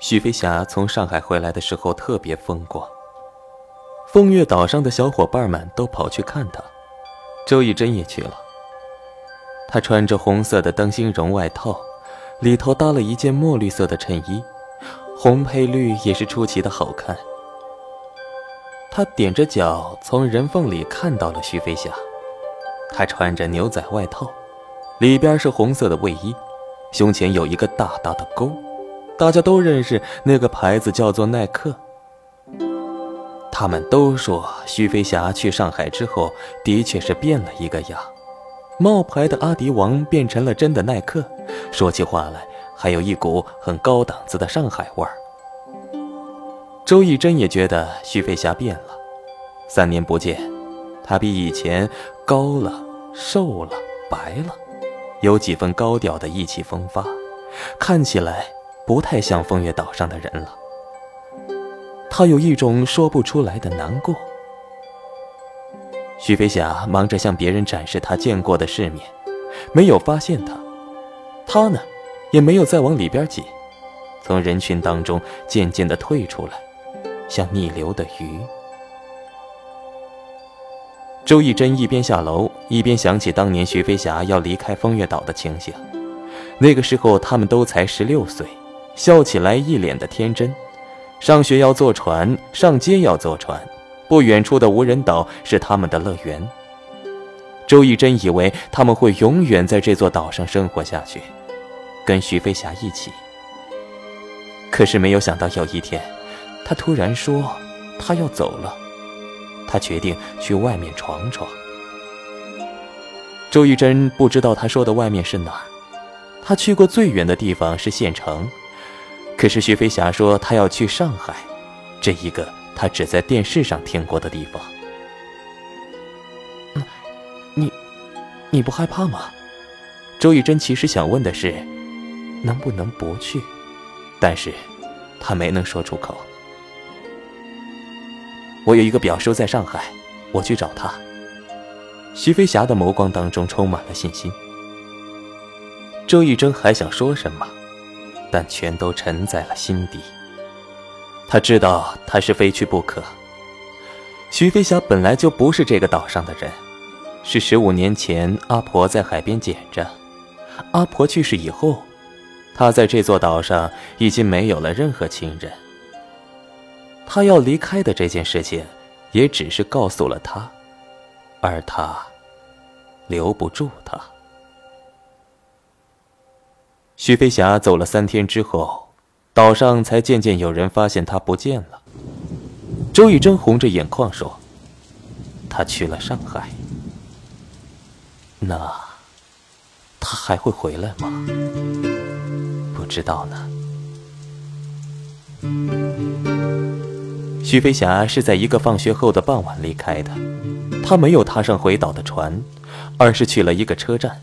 许飞霞从上海回来的时候特别风光，风月岛上的小伙伴们都跑去看她，周亦真也去了。她穿着红色的灯芯绒外套，里头搭了一件墨绿色的衬衣，红配绿也是出奇的好看。她踮着脚从人缝里看到了徐飞霞，她穿着牛仔外套，里边是红色的卫衣，胸前有一个大大的勾。大家都认识那个牌子，叫做耐克。他们都说，徐飞霞去上海之后，的确是变了一个样，冒牌的阿迪王变成了真的耐克，说起话来还有一股很高档次的上海味儿。周亦真也觉得徐飞霞变了，三年不见，她比以前高了、瘦了、白了，有几分高调的意气风发，看起来。不太像风月岛上的人了。他有一种说不出来的难过。徐飞霞忙着向别人展示他见过的世面，没有发现他。他呢，也没有再往里边挤，从人群当中渐渐的退出来，像逆流的鱼。周亦真一边下楼，一边想起当年徐飞霞要离开风月岛的情形。那个时候，他们都才十六岁。笑起来一脸的天真，上学要坐船，上街要坐船，不远处的无人岛是他们的乐园。周亦真以为他们会永远在这座岛上生活下去，跟徐飞霞一起。可是没有想到有一天，他突然说他要走了，他决定去外面闯闯。周亦真不知道他说的外面是哪儿，他去过最远的地方是县城。可是徐飞霞说她要去上海，这一个她只在电视上听过的地方。你，你不害怕吗？周玉珍其实想问的是，能不能不去，但是，她没能说出口。我有一个表叔在上海，我去找他。徐飞霞的眸光当中充满了信心。周玉珍还想说什么？但全都沉在了心底。他知道他是非去不可。徐飞霞本来就不是这个岛上的人，是十五年前阿婆在海边捡着。阿婆去世以后，他在这座岛上已经没有了任何亲人。他要离开的这件事情，也只是告诉了他，而他留不住他。徐飞霞走了三天之后，岛上才渐渐有人发现她不见了。周玉珍红着眼眶说：“她去了上海。那，她还会回来吗？不知道呢。”徐飞霞是在一个放学后的傍晚离开的，她没有踏上回岛的船，而是去了一个车站。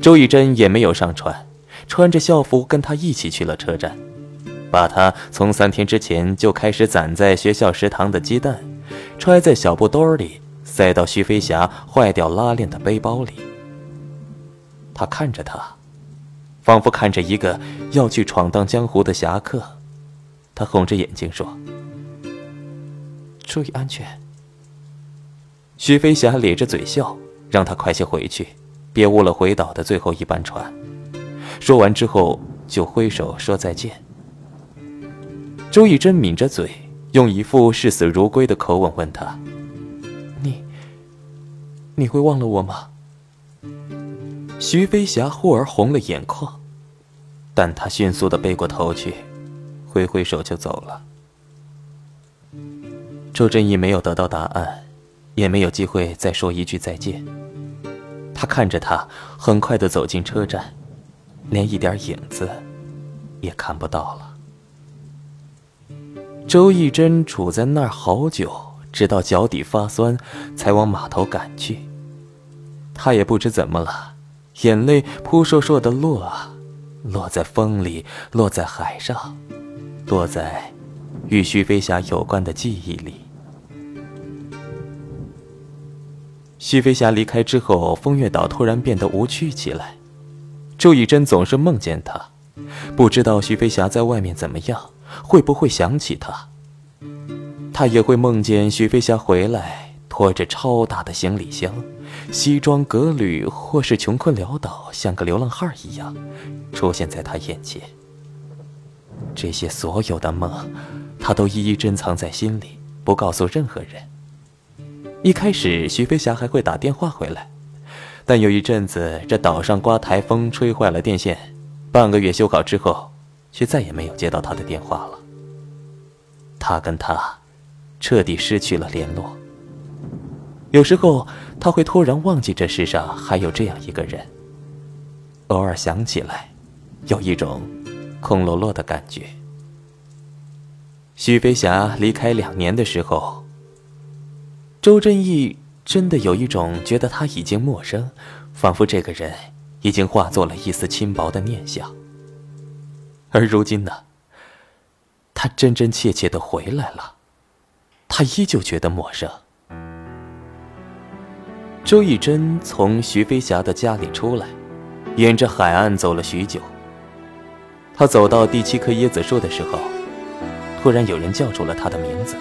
周玉珍也没有上船。穿着校服跟他一起去了车站，把他从三天之前就开始攒在学校食堂的鸡蛋，揣在小布兜里，塞到徐飞霞坏掉拉链的背包里。他看着他，仿佛看着一个要去闯荡江湖的侠客。他红着眼睛说：“注意安全。”徐飞霞咧着嘴笑，让他快些回去，别误了回岛的最后一班船。说完之后，就挥手说再见。周以真抿着嘴，用一副视死如归的口吻问他：“你，你会忘了我吗？”徐飞霞忽而红了眼眶，但她迅速的背过头去，挥挥手就走了。周正义没有得到答案，也没有机会再说一句再见。他看着他，很快的走进车站。连一点影子也看不到了。周亦真杵在那儿好久，直到脚底发酸，才往码头赶去。他也不知怎么了，眼泪扑簌簌的落啊，落在风里，落在海上，落在与徐飞霞有关的记忆里。徐飞霞离开之后，风月岛突然变得无趣起来。周以真总是梦见他，不知道徐飞霞在外面怎么样，会不会想起他。他也会梦见徐飞霞回来，拖着超大的行李箱，西装革履，或是穷困潦倒，像个流浪汉一样，出现在他眼前。这些所有的梦，他都一一珍藏在心里，不告诉任何人。一开始，徐飞霞还会打电话回来，但有一阵子，这岛上刮台风，吹坏了电线。半个月修好之后，却再也没有接到他的电话了。他跟他彻底失去了联络。有时候，他会突然忘记这世上还有这样一个人。偶尔想起来，有一种空落落的感觉。徐飞霞离开两年的时候。周振义真的有一种觉得他已经陌生，仿佛这个人已经化作了一丝轻薄的念想。而如今呢，他真真切切的回来了，他依旧觉得陌生。周亦真从徐飞霞的家里出来，沿着海岸走了许久。他走到第七棵椰子树的时候，突然有人叫住了他的名字。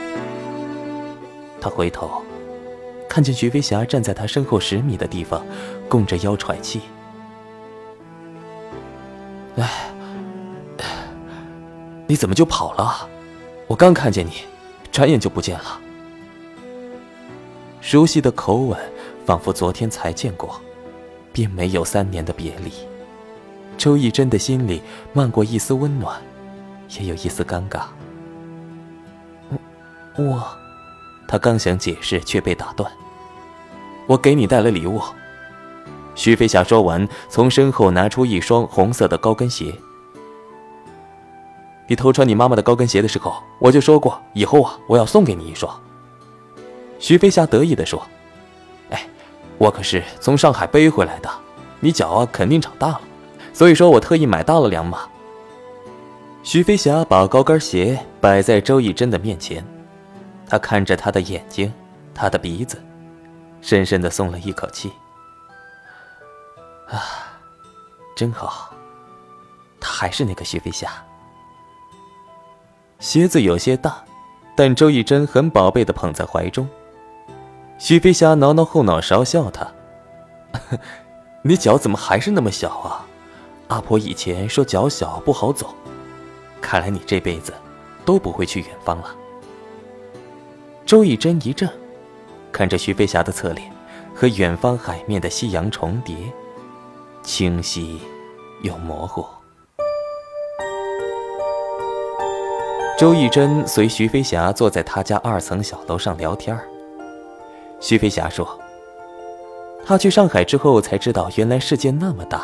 他回头。看见徐飞霞站在他身后十米的地方，弓着腰喘气。哎，你怎么就跑了？我刚看见你，转眼就不见了。熟悉的口吻，仿佛昨天才见过，并没有三年的别离。周亦真的心里漫过一丝温暖，也有一丝尴尬。我，他刚想解释，却被打断。我给你带了礼物。徐飞霞说完，从身后拿出一双红色的高跟鞋。你偷穿你妈妈的高跟鞋的时候，我就说过，以后啊，我要送给你一双。徐飞霞得意地说：“哎，我可是从上海背回来的，你脚啊肯定长大了，所以说我特意买大了两码。”徐飞霞把高跟鞋摆在周亦真的面前，他看着她的眼睛，她的鼻子。深深的松了一口气，啊，真好，他还是那个徐飞霞。鞋子有些大，但周亦真很宝贝的捧在怀中。徐飞霞挠挠后脑勺，笑他：“ 你脚怎么还是那么小啊？阿婆以前说脚小不好走，看来你这辈子都不会去远方了。”周亦真一怔。看着徐飞霞的侧脸，和远方海面的夕阳重叠，清晰又模糊。周亦真随徐飞霞坐在他家二层小楼上聊天徐飞霞说：“他去上海之后才知道，原来世界那么大。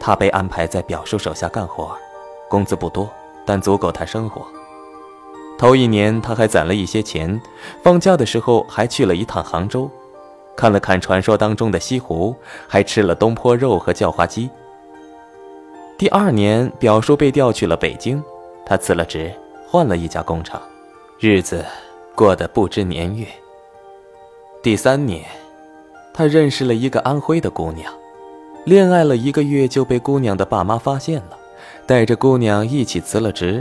他被安排在表叔手下干活，工资不多，但足够他生活。”头一年，他还攒了一些钱，放假的时候还去了一趟杭州，看了看传说当中的西湖，还吃了东坡肉和叫花鸡。第二年，表叔被调去了北京，他辞了职，换了一家工厂，日子过得不知年月。第三年，他认识了一个安徽的姑娘，恋爱了一个月就被姑娘的爸妈发现了，带着姑娘一起辞了职，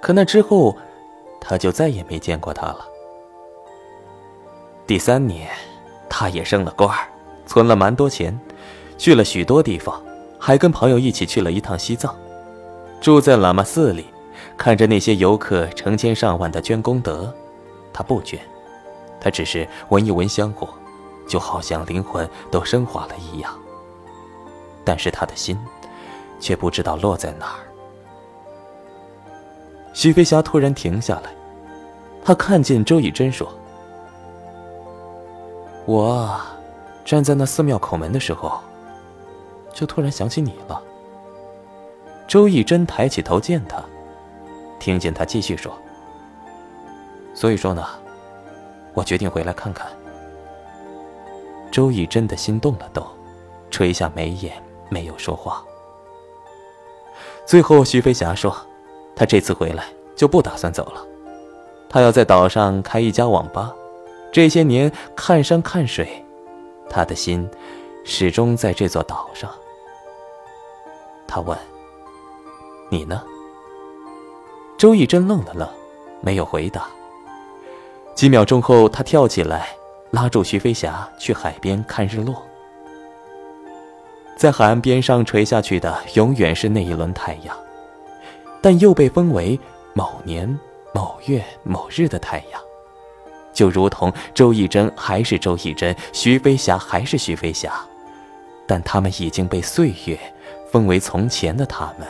可那之后。他就再也没见过他了。第三年，他也升了官儿存了蛮多钱，去了许多地方，还跟朋友一起去了一趟西藏，住在喇嘛寺里，看着那些游客成千上万的捐功德，他不捐，他只是闻一闻香火，就好像灵魂都升华了一样。但是他的心，却不知道落在哪儿。徐飞霞突然停下来，他看见周以真说：“我站在那寺庙口门的时候，就突然想起你了。”周以真抬起头见他，听见他继续说：“所以说呢，我决定回来看看。”周以真的心动了，都垂下眉眼，没有说话。最后，徐飞霞说。他这次回来就不打算走了，他要在岛上开一家网吧。这些年看山看水，他的心始终在这座岛上。他问：“你呢？”周亦真愣了愣，没有回答。几秒钟后，他跳起来，拉住徐飞霞去海边看日落。在海岸边上垂下去的，永远是那一轮太阳，但又被封为某年某月某日的太阳，就如同周义珍还是周义珍，徐飞霞还是徐飞霞，但他们已经被岁月封为从前的他们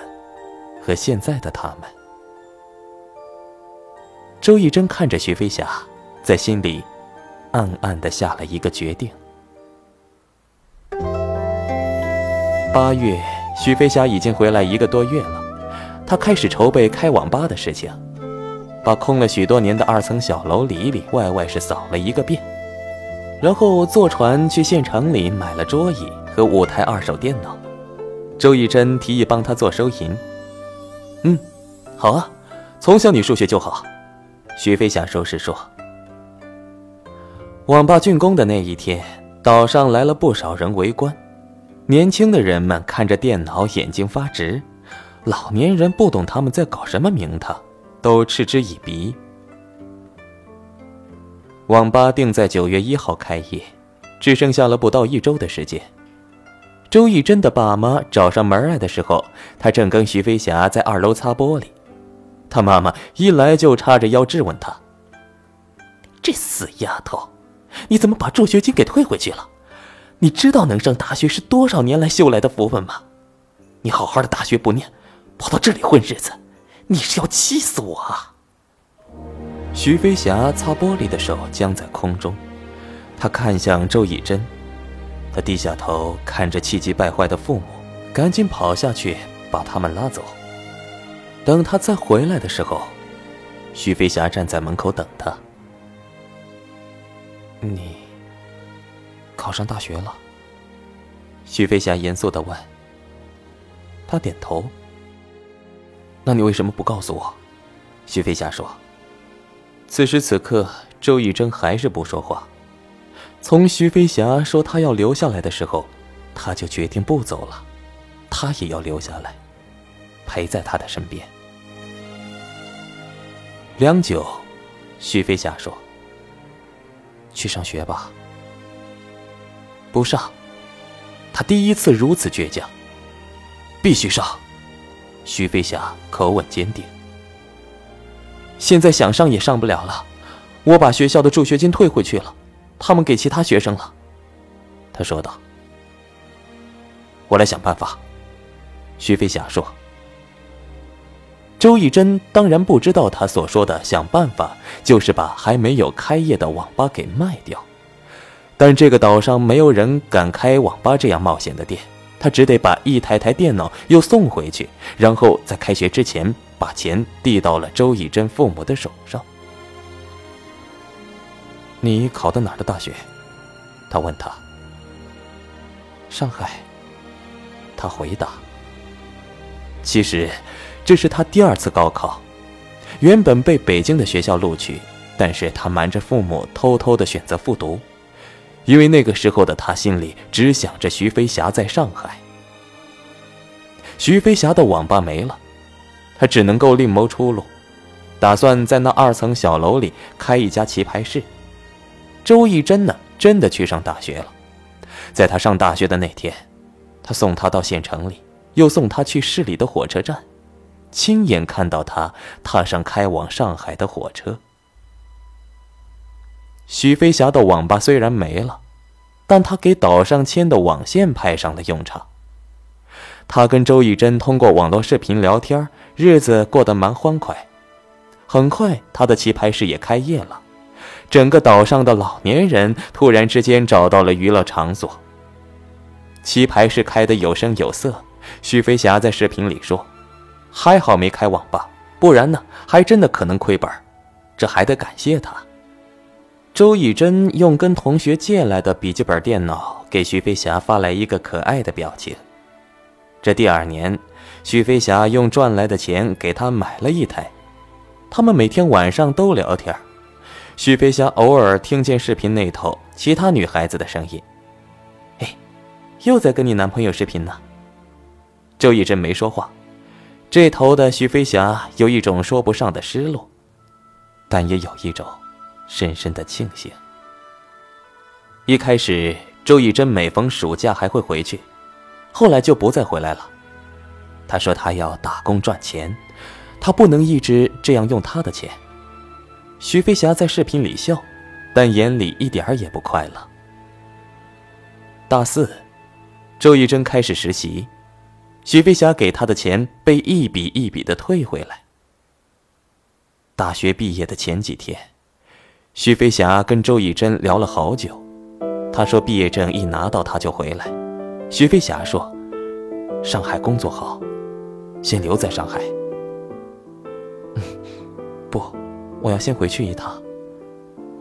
和现在的他们。周亦珍看着徐飞霞，在心里暗暗的下了一个决定。八月，徐飞霞已经回来一个多月了。他开始筹备开网吧的事情，把空了许多年的二层小楼里里外外是扫了一个遍，然后坐船去县城里买了桌椅和五台二手电脑。周亦真提议帮他做收银。嗯，好啊，从小你数学就好。徐飞想收拾说。网吧竣工的那一天，岛上来了不少人围观。年轻的人们看着电脑，眼睛发直；老年人不懂他们在搞什么名堂，都嗤之以鼻。网吧定在九月一号开业，只剩下了不到一周的时间。周义珍的爸妈找上门来的时候，他正跟徐飞霞在二楼擦玻璃。他妈妈一来就叉着腰质问他：“这死丫头，你怎么把助学金给退回去了？”你知道能上大学是多少年来修来的福分吗？你好好的大学不念，跑到这里混日子，你是要气死我啊！徐飞霞擦玻璃的手僵在空中，他看向周以真，他低下头看着气急败坏的父母，赶紧跑下去把他们拉走。等他再回来的时候，徐飞霞站在门口等他。你。考上大学了。徐飞霞严肃的问。他点头。那你为什么不告诉我？徐飞霞说。此时此刻，周以真还是不说话。从徐飞霞说他要留下来的时候，他就决定不走了，他也要留下来，陪在他的身边。良久，徐飞霞说：“去上学吧。”不上，他第一次如此倔强。必须上，徐飞霞口吻坚定。现在想上也上不了了，我把学校的助学金退回去了，他们给其他学生了。他说道。我来想办法。徐飞霞说。周义珍当然不知道他所说的想办法，就是把还没有开业的网吧给卖掉。但这个岛上没有人敢开网吧这样冒险的店，他只得把一台台电脑又送回去，然后在开学之前把钱递到了周以真父母的手上。你考的哪的大学？他问他。上海。他回答。其实，这是他第二次高考，原本被北京的学校录取，但是他瞒着父母偷偷的选择复读。因为那个时候的他心里只想着徐飞霞在上海。徐飞霞的网吧没了，他只能够另谋出路，打算在那二层小楼里开一家棋牌室。周亦珍呢，真的去上大学了。在他上大学的那天，他送他到县城里，又送他去市里的火车站，亲眼看到他踏上开往上海的火车。许飞霞的网吧虽然没了，但他给岛上牵的网线派上了用场。他跟周义珍通过网络视频聊天，日子过得蛮欢快。很快，他的棋牌室也开业了，整个岛上的老年人突然之间找到了娱乐场所。棋牌室开得有声有色，许飞霞在视频里说：“还好没开网吧，不然呢，还真的可能亏本。这还得感谢他。”周以真用跟同学借来的笔记本电脑给徐飞霞发来一个可爱的表情。这第二年，徐飞霞用赚来的钱给他买了一台。他们每天晚上都聊天。徐飞霞偶尔听见视频那头其他女孩子的声音：“哎，又在跟你男朋友视频呢。”周以真没说话，这头的徐飞霞有一种说不上的失落，但也有一种深深的庆幸。一开始，周亦真每逢暑假还会回去，后来就不再回来了。他说他要打工赚钱，他不能一直这样用他的钱。徐飞霞在视频里笑，但眼里一点儿也不快乐。大四，周亦真开始实习。许飞霞给他的钱被一笔一笔的退回来。大学毕业的前几天，徐飞霞跟周以真聊了好久。他说毕业证一拿到他就回来。徐飞霞说：“上海工作好，先留在上海。”不，我要先回去一趟，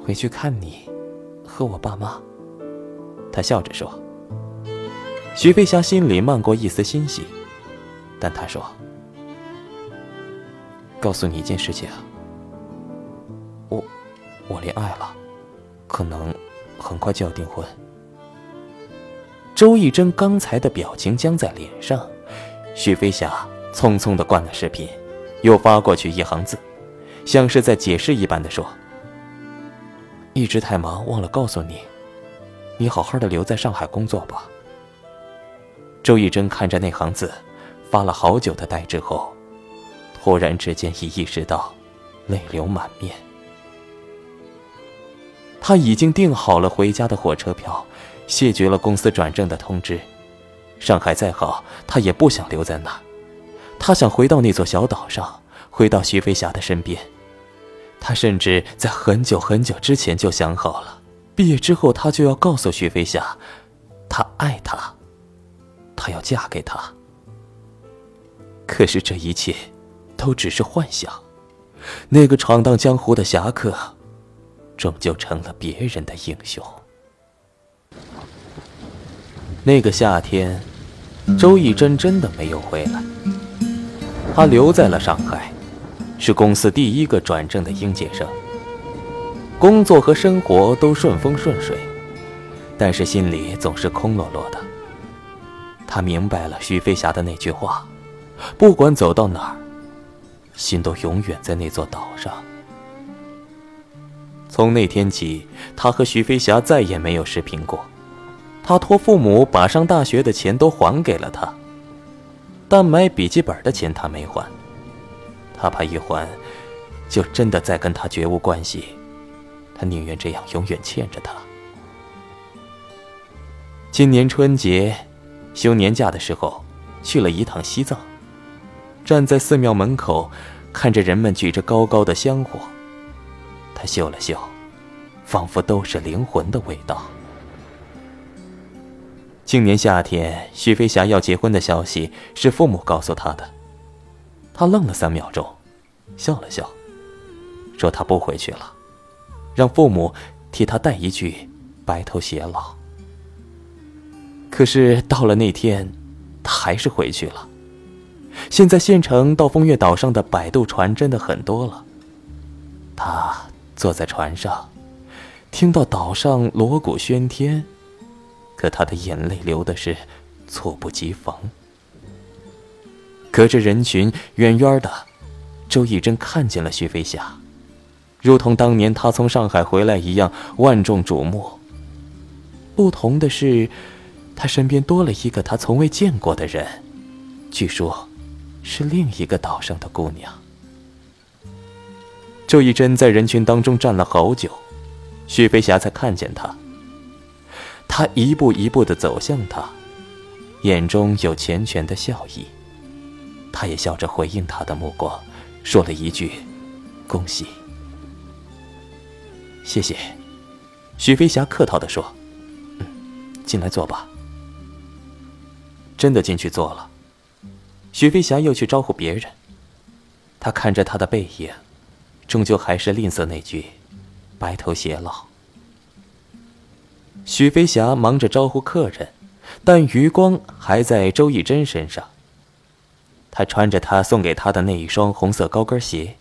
回去看你和我爸妈。他笑着说。徐飞霞心里漫过一丝欣喜，但他说：“告诉你一件事情，我我恋爱了，可能很快就要订婚。”周亦真刚才的表情僵在脸上，许飞霞匆匆的关了视频，又发过去一行字，像是在解释一般的说：“一直太忙，忘了告诉你，你好好的留在上海工作吧。”周亦真看着那行字，发了好久的呆之后，突然之间已意识到，泪流满面。他已经订好了回家的火车票，谢绝了公司转正的通知。上海再好，他也不想留在那儿。他想回到那座小岛上，回到徐飞霞的身边。他甚至在很久很久之前就想好了，毕业之后他就要告诉徐飞霞，他爱她。她要嫁给他，可是这一切都只是幻想。那个闯荡江湖的侠客，终究成了别人的英雄。那个夏天，周亦真真的没有回来，他留在了上海，是公司第一个转正的应届生。工作和生活都顺风顺水，但是心里总是空落落的。他明白了徐飞霞的那句话：“不管走到哪儿，心都永远在那座岛上。”从那天起，他和徐飞霞再也没有视频过。他托父母把上大学的钱都还给了他，但买笔记本的钱他没还。他怕一还，就真的再跟他绝无关系。他宁愿这样永远欠着他。今年春节。休年假的时候，去了一趟西藏。站在寺庙门口，看着人们举着高高的香火，他嗅了嗅，仿佛都是灵魂的味道。今年夏天，许飞霞要结婚的消息是父母告诉他的。他愣了三秒钟，笑了笑，说他不回去了，让父母替他带一句“白头偕老”。可是到了那天，他还是回去了。现在县城到风月岛上的摆渡船真的很多了。他坐在船上，听到岛上锣鼓喧天，可他的眼泪流的是猝不及防。隔着人群，远远的，周亦真看见了徐飞霞，如同当年他从上海回来一样万众瞩目。不同的是。他身边多了一个他从未见过的人，据说，是另一个岛上的姑娘。周以真在人群当中站了好久，许飞霞才看见他。他一步一步的走向他，眼中有缱绻的笑意，他也笑着回应他的目光，说了一句：“恭喜。”谢谢，许飞霞客套的说：“嗯，进来坐吧。”真的进去坐了，许飞霞又去招呼别人。他看着他的背影，终究还是吝啬那句“白头偕老”。许飞霞忙着招呼客人，但余光还在周亦真身上。他穿着他送给他的那一双红色高跟鞋，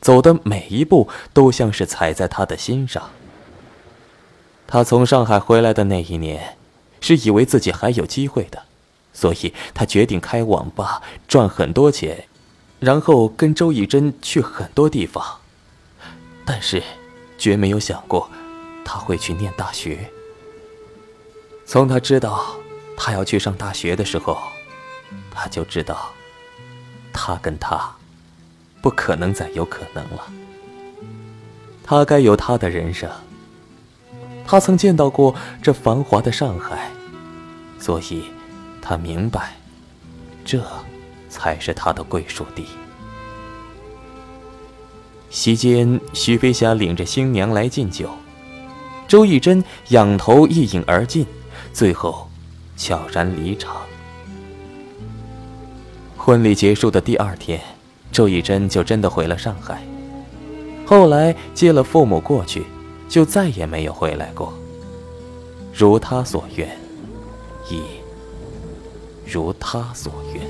走的每一步都像是踩在他的心上。他从上海回来的那一年，是以为自己还有机会的。所以他决定开网吧赚很多钱，然后跟周以真去很多地方。但是，绝没有想过他会去念大学。从他知道他要去上大学的时候，他就知道，他跟他不可能再有可能了。他该有他的人生。他曾见到过这繁华的上海，所以，他明白，这才是他的归属地。席间，徐飞霞领着新娘来敬酒，周亦真仰头一饮而尽，最后悄然离场。婚礼结束的第二天，周亦真就真的回了上海，后来接了父母过去。就再也没有回来过。如他所愿，亦如他所愿。